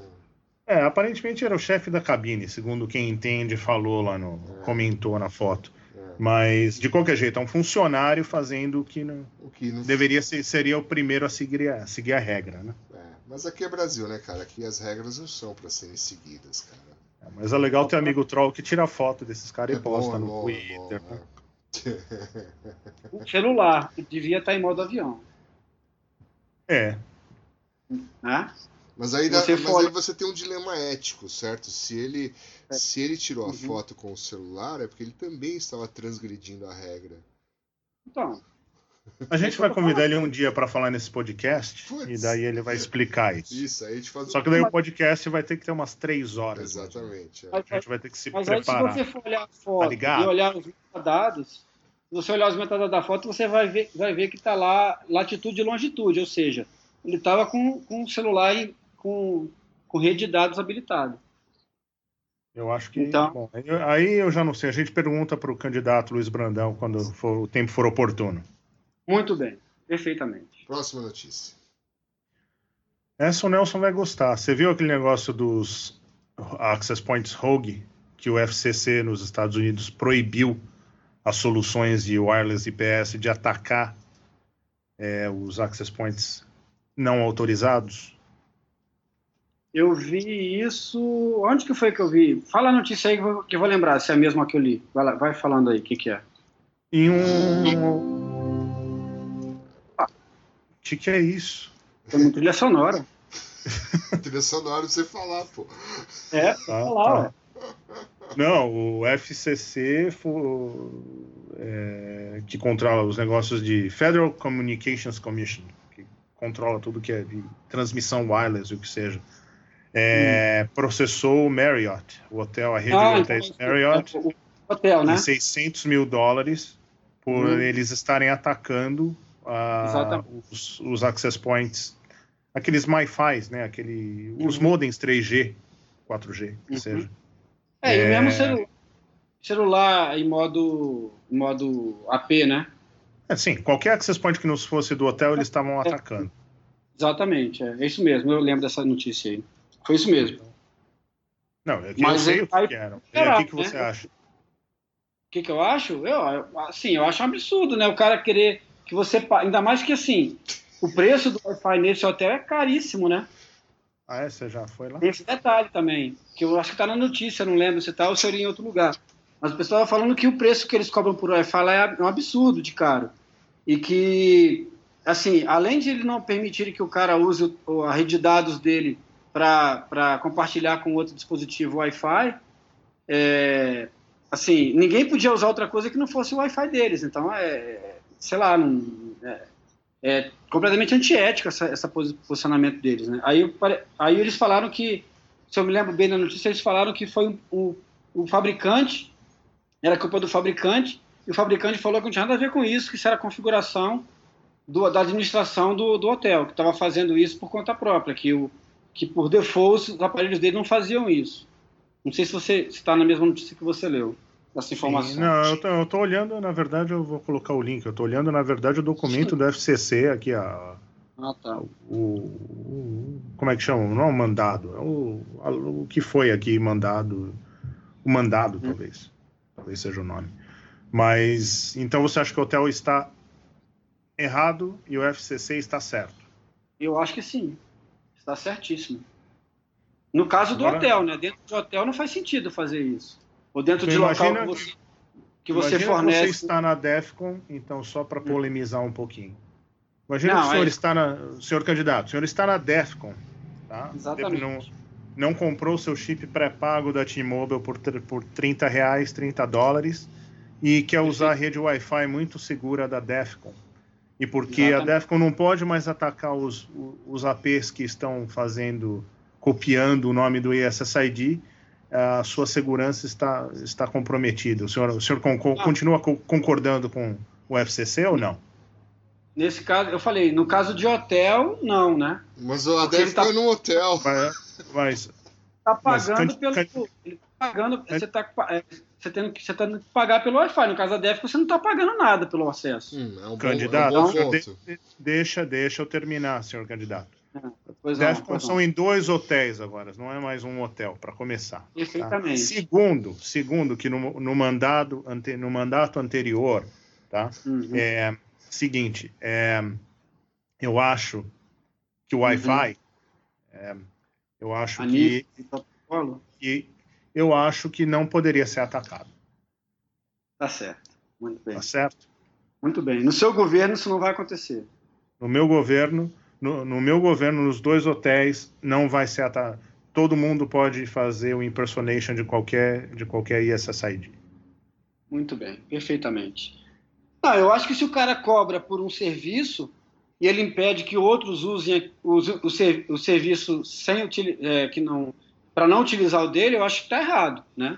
É, aparentemente era o chefe da cabine, segundo quem entende falou lá no. É. comentou na foto. Mas, de qualquer jeito, é um funcionário fazendo o que não, O que não deveria ser, seria o primeiro a seguir a, seguir a regra, né? É, mas aqui é Brasil, né, cara? Aqui as regras não são pra serem seguidas, cara. É, Mas é legal ter amigo troll que tira foto desses caras É e posta bom, no bom, é bom, Twitter. né? O celular, que devia estar em modo avião. É, Né? Mas aí, dá- Você mas for- aí você tem um dilema ético, certo? Se ele. Se ele tirou a Uhum. foto com o celular, é porque ele também estava transgredindo a regra. Então, A gente vai convidar ele um dia para falar nesse podcast Putz. e daí ele vai explicar isso. Isso, aí a gente faz Só que daí o podcast vai ter que ter umas três horas. Exatamente. é. Mas, A gente vai ter que se mas aí, se preparar. você for olhar a Tá foto ligado? e olhar os metadados, se você olhar os metadados da foto, você vai ver, vai ver que está lá latitude e longitude, ou seja, ele estava com, com o celular e com, com rede de dados habilitada. Eu acho que. Então- bom, aí eu- já não sei. A gente pergunta para o candidato Luiz Brandão quando for- o tempo for oportuno. Muito bem, perfeitamente. Próxima notícia. Essa o Nelson vai gostar. Você viu aquele negócio dos Access Points Rogue que o FCC nos Estados Unidos proibiu as soluções de wireless IPS de atacar é, os Access Points não autorizados? Eu vi isso. Onde que foi que eu vi? Fala a notícia aí que eu vou, que eu vou lembrar, se é a mesma que eu li. Vai, lá, vai falando aí o que, que é. Em um. O que, que é isso? Tem uma trilha sonora. Trilha sonora você falar, pô. É, Tá, lá, tá. ué. Não, o FCC, é, que controla os negócios de Federal Communications Commission, que controla tudo que é de transmissão wireless, o que seja, é, processou o Marriott, o hotel, a rede Ah, de então, hotéis Marriott, é o hotel, né? em 600 mil dólares por Hum. eles estarem atacando Exatamente. os, os access points, aqueles MiFi, né? Aquele, os Uhum. modems 3G, 4G, que Uhum. seja. É, e É. mesmo celu- celular em modo, em modo AP, né? É, sim, qualquer access point que não fosse do hotel, eles estavam atacando. Exatamente, é, é isso mesmo. Eu lembro dessa notícia aí. Foi isso mesmo. Não, é que Mas eu sei o que, que eram. E Será, o que, que você né? acha? O que, que eu acho? Eu, eu- assim, eu acho um absurdo, né? O cara querer que você. Ainda mais que assim, o preço do Wi-Fi nesse hotel é caríssimo, né? Ah, é? Você já foi lá? Tem esse detalhe também, que eu acho que tá na notícia, não lembro se tá ou se eu li em outro lugar. Mas o pessoal tá falando que o preço que eles cobram por Wi-Fi lá é um absurdo de caro. E que, assim, além de ele não permitir que o cara use a rede de dados dele para compartilhar com outro dispositivo Wi-Fi, é, assim, ninguém podia usar outra coisa que não fosse o Wi-Fi deles. Então, é, sei lá, não, é, é completamente antiético posi- posicionamento deles. Né? Aí, aí eles falaram que, se eu me lembro bem da notícia, eles falaram que foi o, o fabricante, era culpa do fabricante, e o fabricante falou que não tinha nada a ver com isso, que isso era configuração do- da administração do, do hotel, que estava fazendo isso por conta própria, que, o, que por default os aparelhos dele não faziam isso. Não sei se você está na mesma notícia que você leu, essa informação. Sim, não, eu tô, eu tô olhando, na verdade, eu vou colocar o link. Eu tô olhando, na verdade, o documento do FCC aqui, a, Ah, tá. o, o- Como é que chama? Não é o mandado, é o, a- o que foi aqui mandado. O mandado, talvez. Talvez seja o nome. Mas, então você acha que o hotel está errado e o FCC está certo? Eu acho que sim. Está certíssimo. No caso do Agora- hotel, né? Dentro do hotel não faz sentido fazer isso. Ou dentro de Então, local que você, que você fornece. que você está na DEFCON, então só para polemizar um pouquinho. Imagina Não, o senhor é- está na. Senhor candidato, o senhor está na DEFCON, tá? Exatamente. Não, não comprou seu chip pré-pago da T-Mobile por, por 30 reais, 30 dólares, e quer usar a rede Wi-Fi muito segura da DEFCON. E porque a Exatamente. DEFCON não pode mais atacar os, os APs que estão fazendo, copiando o nome do ISSID, a sua segurança está, está comprometida. O senhor, o senhor concor- Não. continua co- concordando com o FCC ou não? Nesse caso, eu falei, no caso de hotel, não, né? Mas a Porque Def ele tá- foi num hotel. Mas, mas Tá Mas pagando can- pelo. can- ele tá pagando, você tá, é, você, tendo, que- você tá tendo que pagar pelo Wi-Fi. No caso da DEF, você não está pagando nada pelo acesso. Hum, é um bom, candidato, é um bom senhor ponto. de- deixa, deixa eu terminar, senhor candidato. DEFCON pois não. são em dois hotéis agora, não é mais um hotel, para começar. tá? Perfeitamente. Segundo, segundo que no, no, mandado, ante, no mandato anterior, tá? Uhum. É seguinte, é, eu acho que o Wi-Fi, é, eu acho A que, que eu acho que não poderia ser atacado, tá certo. Muito bem. tá certo? Muito bem. No seu governo, isso não vai acontecer. No meu governo, no, no meu governo, nos dois hotéis, não vai ser atacado. Todo mundo pode fazer o impersonation de qualquer de qualquer ISSID. Muito bem, perfeitamente. Não, eu acho que se o cara cobra por um serviço e ele impede que outros usem o, o, o serviço sem é, que não para não utilizar o dele, eu acho que está errado, né?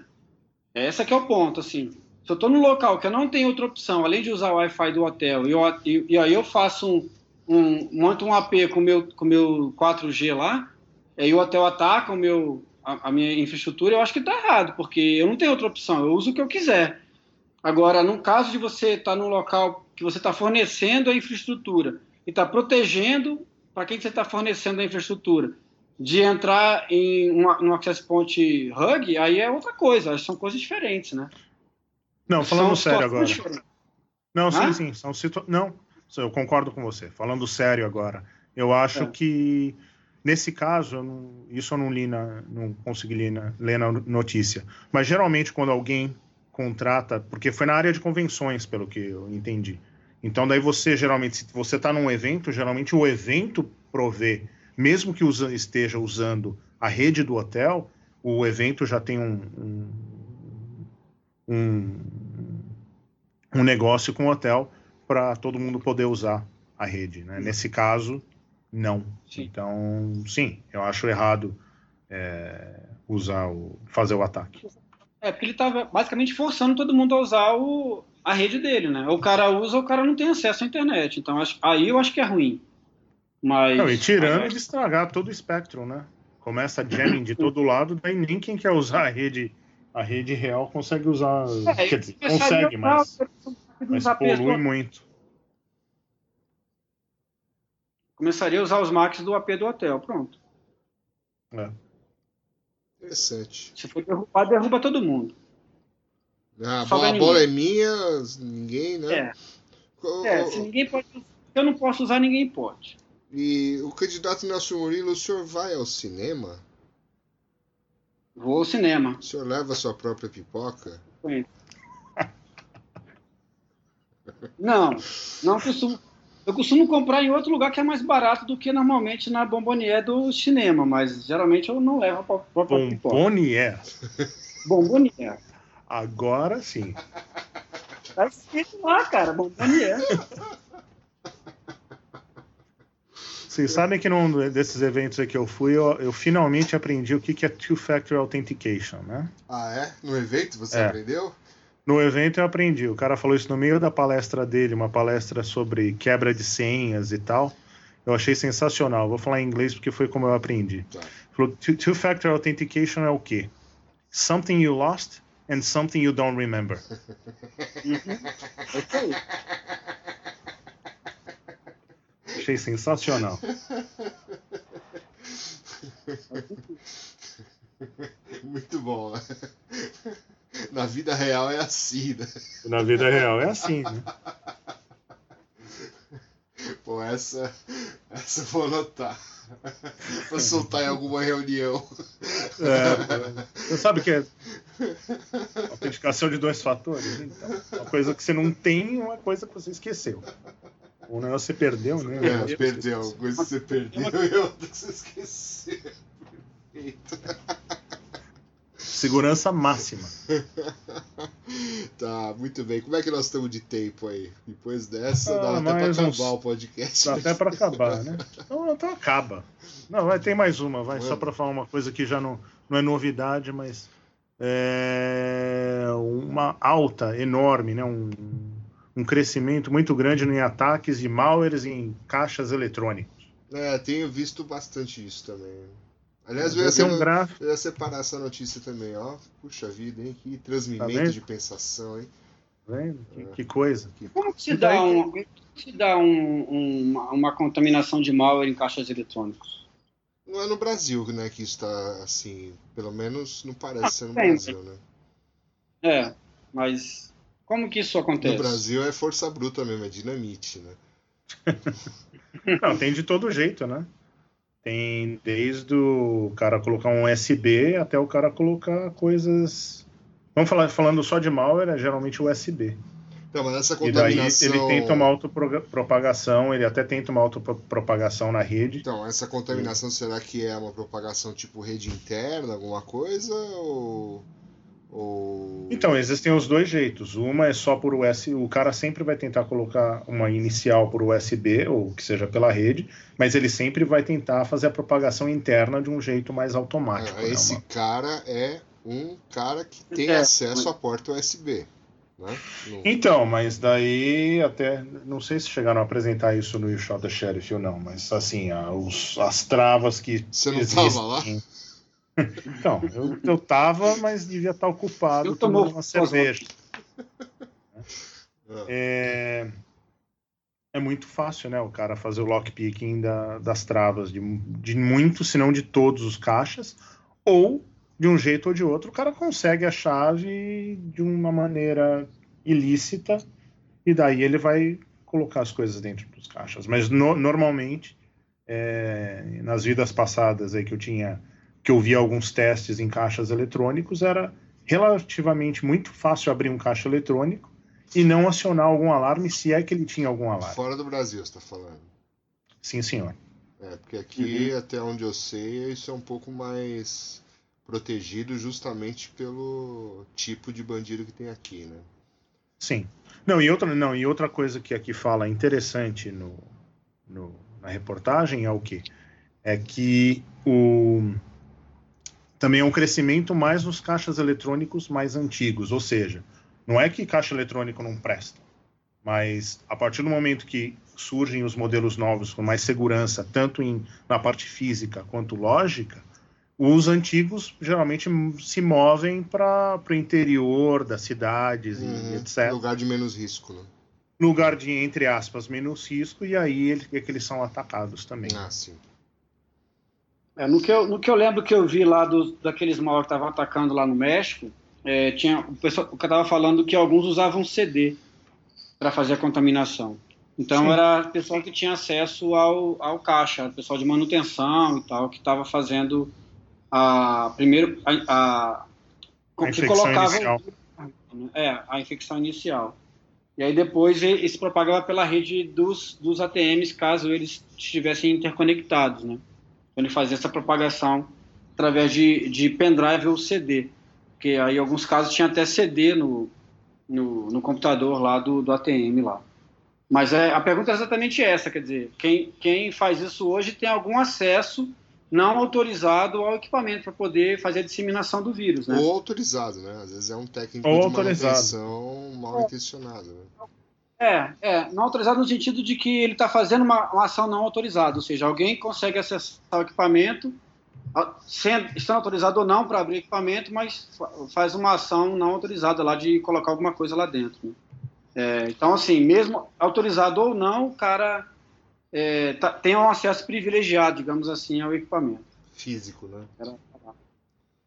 Esse é que é o ponto, assim. Se eu estou num local que eu não tenho outra opção, além de usar o Wi-Fi do hotel, e, eu- e- e aí eu faço um, um monto um AP com meu com meu 4G lá, e o hotel ataca o meu a, a minha infraestrutura, eu acho que está errado, porque eu não tenho outra opção, eu uso o que eu quiser. Agora, no caso de você estar num local que você está fornecendo a infraestrutura e está protegendo para quem que você está fornecendo a infraestrutura, de entrar em uma, um access point hug, aí é outra coisa, são coisas diferentes, né? Não, falando São sério situações agora. diferentes. Não, sim, sim. São situ... Não, eu concordo com você. Falando sério agora, eu acho É. que nesse caso, eu não- isso eu não li na, não consegui ler na, ler na notícia. Mas geralmente quando alguém contrata, porque foi na área de convenções, pelo que eu entendi. Então daí você geralmente, se você está num evento, geralmente o evento provê, mesmo que usa- esteja usando a rede do hotel, o evento já tem um, um, um, um negócio com o hotel para todo mundo poder usar a rede. Né? Nesse caso, não. Sim. Então, sim, eu acho errado é, usar o, fazer o ataque. É, porque ele estava basicamente forçando todo mundo a usar o, a rede dele, né? O cara usa, o cara não tem acesso à internet. Então, acho- aí eu acho que é ruim. Mas. Não, e tirando de estragar todo o espectro, né? Começa jamming de todo lado, daí nem quem quer usar a rede, a rede real consegue usar. É, quer dizer, consegue, a mas, mas polui do- muito. Começaria a usar os Macs do AP do hotel. Pronto. É. Interessante. Se for derrubar, derruba todo mundo. Ah, a, a bola é minha, ninguém, né? É. É, se ninguém pode. Se eu não posso usar, ninguém pode. E o candidato Nelson Murilo, o senhor vai ao cinema? Vou ao cinema. O senhor leva a sua própria pipoca? Não, não costumo. Eu costumo comprar em outro lugar que é mais barato do que normalmente na bombonier do cinema, mas geralmente eu não levo a pró- própria pipoca. Bombonier. Bombonier. Agora sim. Tá escrito lá, cara, bombonier. Vocês sabem que num desses eventos aí que eu fui, eu, eu finalmente aprendi o que, que é Two-Factor Authentication, né? Ah, é? No evento você É. aprendeu? No evento eu aprendi. O cara falou isso no meio da palestra dele, uma palestra sobre quebra de senhas e tal. Eu achei sensacional. Vou falar em inglês porque foi como eu aprendi. Tá. Falou, "Two- Two-factor authentication é o quê? Something you lost and something you don't remember. É isso aí. Achei sensacional. Muito bom. né? Na vida real é assim, né? Na vida real é assim, né? Pô, essa, essa eu vou anotar. pra soltar em alguma reunião. É, você sabe que é autenticação de dois fatores? Então, uma coisa que você não tem e uma coisa que você esqueceu. Um negócio você perdeu, né? É, perdeu. você Coisa que você perdeu e outra que você esqueceu. Perfeito. Segurança máxima. Tá, muito bem. Como é que nós estamos de tempo aí? Depois dessa, Ah, dá até pra mais acabar uns- o podcast. Dá até pra acabar, né? Então, então acaba. Não, vai ter mais uma, vai. Só Manda. pra falar uma coisa que já não, não é novidade, mas é uma alta enorme, né? Um, um crescimento muito grande em ataques de malwares em caixas eletrônicas. É, tenho visto bastante isso também. Aliás, eu ia, tenho um ser- gráfico. eu ia separar essa notícia também, ó. Puxa vida, hein? Que transmimento Tá de pensação, hein? Tá vendo? Que, que coisa. Como que se daí dá, um, se dá um- um- uma, uma contaminação de malware em caixas eletrônicos? Não é no Brasil, né, que isso tá assim. Pelo menos não parece ser no tem. Brasil, né? É, mas como que isso acontece? No Brasil é força bruta mesmo, é dinamite, né? Não, tem de todo jeito, né? Tem desde o cara colocar um USB até o cara colocar coisas. Vamos falar falando só de malware, é geralmente USB. Então, mas essa E daí contaminação. ele tenta uma autopropagação, ele até tenta uma autopropagação na rede. Então, essa contaminação será que é uma propagação tipo rede interna, alguma coisa? Ou. Ou. Então, existem os dois jeitos. Uma é só por USB. O cara sempre vai tentar colocar uma inicial por USB, ou que seja pela rede, mas ele sempre vai tentar fazer a propagação interna de um jeito mais automático. Né? Esse Uma- cara é um cara que tem É, acesso mas- à porta USB. Né? Não- Então, mas daí até. Não sei se chegaram a apresentar isso no You Shot the Sheriff ou não, mas assim, a- os- as travas que. Você não existem- tava lá? Então, eu, eu tava, mas devia estar ocupado Eu tomando tomou uma cerveja. Ah, É, é muito fácil, né? O cara fazer o lockpicking da, das travas de, de muitos, se não de todos os caixas, ou de um jeito ou de outro, o cara consegue a chave de uma maneira ilícita e daí ele vai colocar as coisas dentro dos caixas. Mas no- normalmente, é, nas vidas passadas aí que eu tinha, que eu via alguns testes em caixas eletrônicos, era relativamente muito fácil abrir um caixa eletrônico e não acionar algum alarme, se é que ele tinha algum alarme. Fora do Brasil, você tá falando. Sim, senhor. É, porque aqui, até onde eu sei, isso é um pouco mais protegido justamente pelo tipo de bandido que tem aqui, né? Sim. Não, e outra, não, e outra coisa que aqui fala interessante no, no- na reportagem é o quê? É que o também é um crescimento mais nos caixas eletrônicos mais antigos, ou seja, não é que caixa eletrônico não presta, mas a partir do momento que surgem os modelos novos com mais segurança, tanto em, na parte física quanto lógica, os antigos geralmente se movem para o interior das cidades e Uhum, etc Lugar de menos risco, né? lugar de, entre aspas, menos risco, e aí é que eles são atacados também. Ah, sim. É, no, que eu, no que eu lembro que eu vi lá dos, daqueles mal que estavam atacando lá no México, é, tinha o pessoal que estava falando que alguns usavam CD para fazer a contaminação. Então Sim. era o pessoal que tinha acesso ao, ao caixa, o pessoal de manutenção e tal, que estava fazendo a primeiro a, a, A que infecção colocava inicial. é a infecção inicial. E aí depois ele se propagava pela rede dos, dos ATMs, caso eles estivessem interconectados, né? Ele fazia essa propagação através de, de pendrive ou CD, porque aí em alguns casos tinha até CD no, no, no computador lá do, do ATM lá. Mas é, a pergunta é exatamente essa, quer dizer, quem, quem faz isso hoje tem algum acesso não autorizado ao equipamento para poder fazer a disseminação do vírus, né? Ou autorizado, né? Às vezes é um técnico Ou de autorizado. manutenção mal intencionado, né? É, é, não autorizado no sentido de que ele está fazendo uma, uma ação não autorizada, ou seja, alguém consegue acessar o equipamento, sendo, estando autorizado ou não para abrir o equipamento, mas fa- faz uma ação não autorizada lá de colocar alguma coisa lá dentro. né? É, então, assim, mesmo autorizado ou não, o cara é, tá- tem um acesso privilegiado, digamos assim, ao equipamento. Físico, né?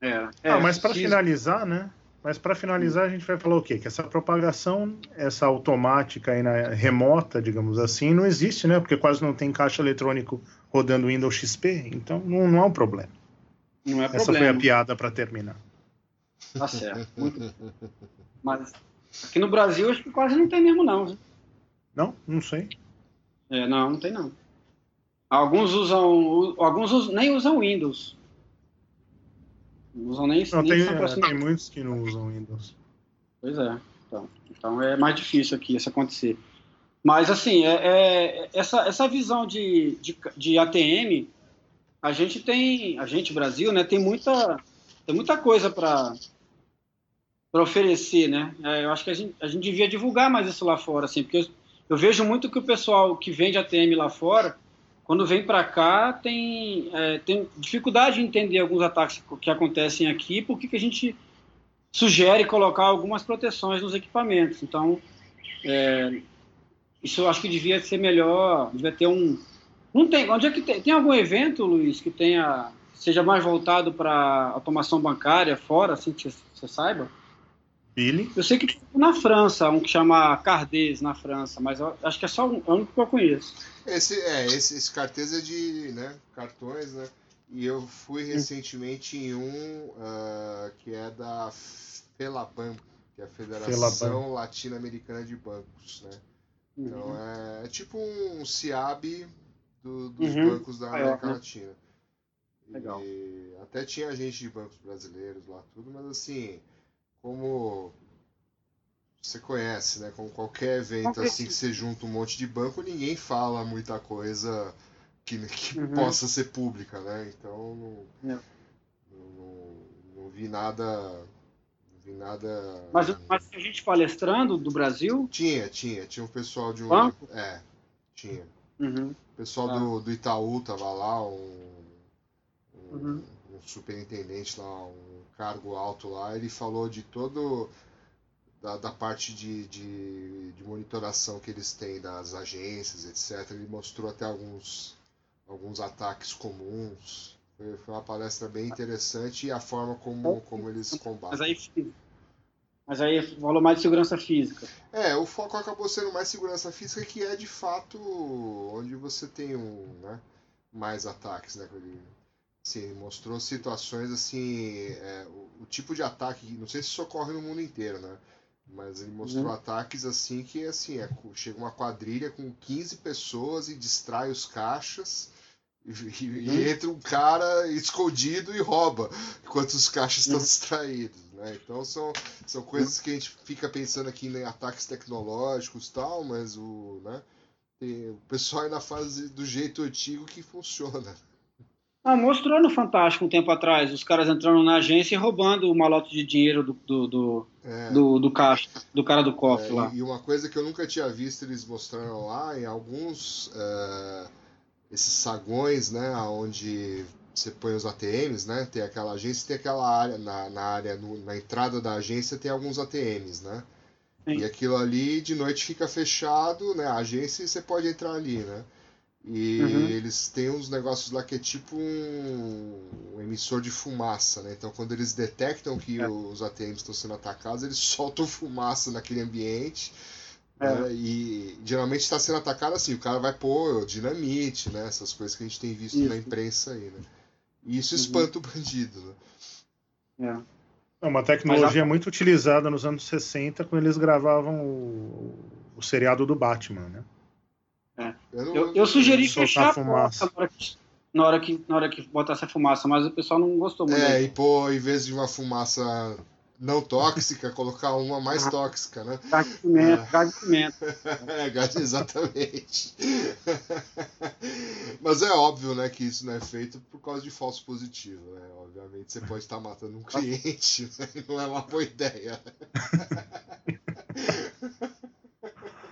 É, é, Ah, mas para finalizar, né? Mas para finalizar, a gente vai falar o quê? Que essa propagação, essa automática e na, remota, digamos assim, não existe, né? Porque quase não tem caixa eletrônico rodando Windows XP, então não, não é um problema. não é Essa foi a problema. piada para terminar. Tá certo. Muito. Mas aqui no Brasil acho que quase não tem mesmo, não. viu? Não? Não sei. É, não, não tem não. Alguns usam, alguns us- nem usam Windows. Não usam nem, Não, nem tem, é, tem muitos que não usam Windows. Pois é. Então, então é mais difícil aqui isso acontecer. Mas assim, é, é- essa, essa visão de, de, de ATM, a gente tem, a gente Brasil, né, tem muita, tem muita coisa para para oferecer, né? É, eu acho que a gente, a gente devia divulgar mais isso lá fora, assim, porque eu, eu vejo muito que o pessoal que vende ATM lá fora, quando vem para cá, tem, é, tem dificuldade de entender alguns ataques que acontecem aqui, porque que a gente sugere colocar algumas proteções nos equipamentos. Então, é, isso eu acho que devia ser melhor, devia ter um... Não tem, onde é que tem, tem algum evento, Luiz, que tenha seja mais voltado para automação bancária fora, assim, que você- você saiba? Billy? Eu sei que tem na França, um que chama Cardez na França, mas eu acho que é só um, é único que eu conheço. Esse, é, esse, esse cartês é de né, cartões, né? E eu fui recentemente em um ah, que é da FELABAN, que é a Federação FELABAN. Latino-Americana de Bancos, né? Então Uhum. é, é tipo um CIAB do- dos Uhum. bancos da Ah, é, América né? Latina. Legal. E até tinha gente de bancos brasileiros lá, tudo, mas assim, como você conhece, né? Como qualquer evento assim que você junta um monte de banco, ninguém fala muita coisa que, que Uhum. possa ser pública, né? Então não, É. não, não vi nada. Não vi nada. Mas, mas a gente palestrando do Brasil, Tinha, tinha, tinha um pessoal de um. Banco? É, tinha. uhum, O pessoal Ah. do, do Itaú tava lá, um, um, Uhum. Um superintendente lá, um cargo alto lá, ele falou de todo da, da parte de, de, de monitoração que eles têm das agências, etc. Ele mostrou até alguns, alguns ataques comuns. Foi, foi uma palestra bem interessante e a forma como, como eles mas combatem. aí, mas aí falou mais de segurança física. É, o foco acabou sendo mais segurança física, que é de fato onde você tem um, né, mais ataques, né? Ele mostrou situações assim, é, o, o tipo de ataque, não sei se isso ocorre no mundo inteiro, né? Mas ele mostrou Uhum. ataques assim que assim, é, chega uma quadrilha com 15 pessoas e distrai os caixas. E, e- Uhum. entra um cara escondido e rouba, enquanto os caixas estão Uhum. distraídos, né? Então são, são coisas que a gente fica pensando aqui em ataques tecnológicos e tal, mas o, né, o pessoal ainda faz do jeito antigo que funciona. Ah, mostrou no Fantástico um tempo atrás, os caras entrando na agência e roubando o malote de dinheiro do, do, do, É, do, do caixa, do cara do cofre é, lá. e, uma coisa que eu nunca tinha visto eles mostraram lá, em alguns é, esses sagões, né, onde você põe os ATMs, né, tem aquela agência, tem aquela área, na, na área, no- na entrada da agência tem alguns ATMs, né? Sim. E aquilo ali de noite fica fechado, né? A agência e você pode entrar ali, né? E Uhum. eles têm uns negócios lá que é tipo um, um emissor de fumaça, né? Então quando eles detectam que É. os ATMs estão sendo atacados, eles soltam fumaça naquele ambiente. É. né? E geralmente está sendo atacado assim, o cara vai pôr dinamite, né? Essas coisas que a gente tem visto na Isso. imprensa aí, né? E isso Uhum. espanta o bandido, né? É. É uma tecnologia muito utilizada nos anos 60, quando eles gravavam o, o seriado do Batman, né? Não- Eu, eu sugeri fechar a fumaça. porta na hora, que, na, hora que, na hora que botasse a fumaça, mas o pessoal não gostou muito. É, e pôr, em vez de uma fumaça não tóxica, colocar uma mais Ah. tóxica, né? Gás de pimenta, É. gás de pimenta. É, gato, exatamente. Mas é óbvio, né, que isso não é feito por causa de falso positivo, né? Obviamente você pode estar matando um cliente, né? não é uma boa ideia.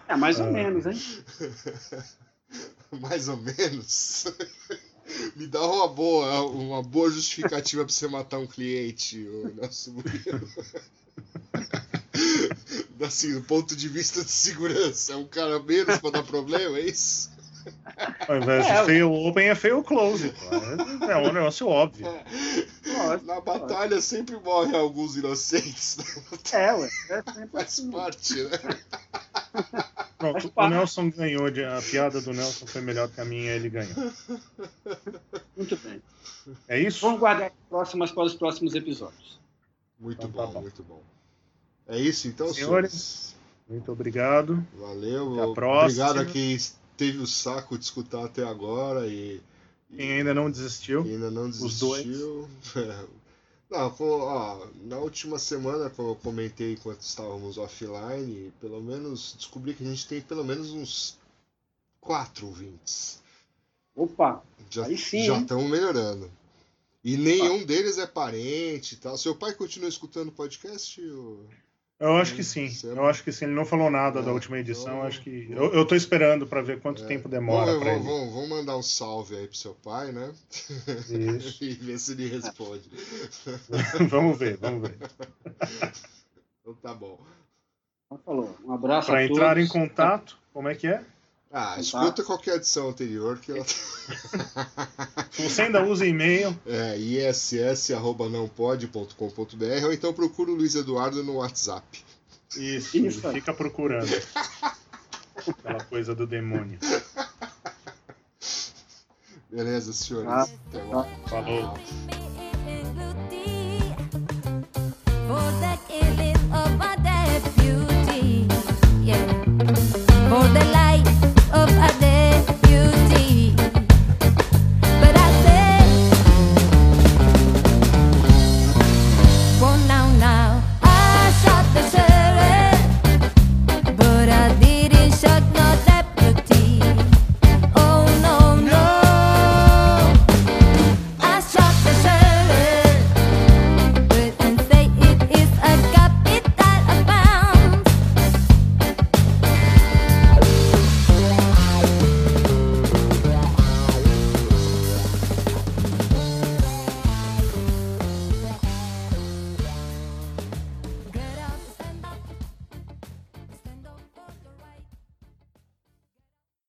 É, mais ou Ah. menos, hein? Mais ou menos. Me dá uma boa, uma boa justificativa para você matar um cliente, o Nelson Murilo. Assim, do ponto de vista de segurança, é um cara menos para dar problema, é isso? Ao invés É, de fail open, é fail close. pô. É, é um negócio óbvio. Lógico, Na batalha sempre morrem alguns inocentes, né? É, ué. É sempre faz assim. parte, né? Pronto, o. Nelson ganhou. de- A piada do Nelson foi melhor que a minha, ele ganhou. Muito bem. É isso? Vamos guardar as próximas para os próximos episódios. Muito Então tá bom, bom. muito bom. É isso então, Senhores, senhores. Muito obrigado. Valeu. Até a próxima. Obrigado a quem teve o saco de escutar até agora e, Quem ainda não desistiu, ainda não Os dois. Não, pô, ó, na última semana, como eu comentei enquanto estávamos offline, pelo menos descobri que a gente tem pelo menos uns quatro ouvintes. Opa, Já Aí sim, já estão melhorando. E nenhum deles é parente e tal. Seu pai continua escutando podcast? Ou... eu acho que sim. Você- Eu acho que sim. Ele não falou nada É, da última edição. então- Acho que. Eu, eu tô esperando para ver quanto É. tempo demora Vamos, para vamos, ele. vamos, vamos mandar um salve aí pro seu pai, né? Isso. e ver se ele responde. vamos ver, vamos ver. Então tá bom. então falou. Um abraço Para entrar em contato, como é que é? Ah, Tá. escuta qualquer edição anterior que ela você ainda usa e-mail, é iss@nãopode.com.br ou então procura o Luiz Eduardo no WhatsApp. isso, Isso. fica procurando. Aquela coisa do demônio. Beleza, senhores? Ah, Até mais. Falou. Tchau.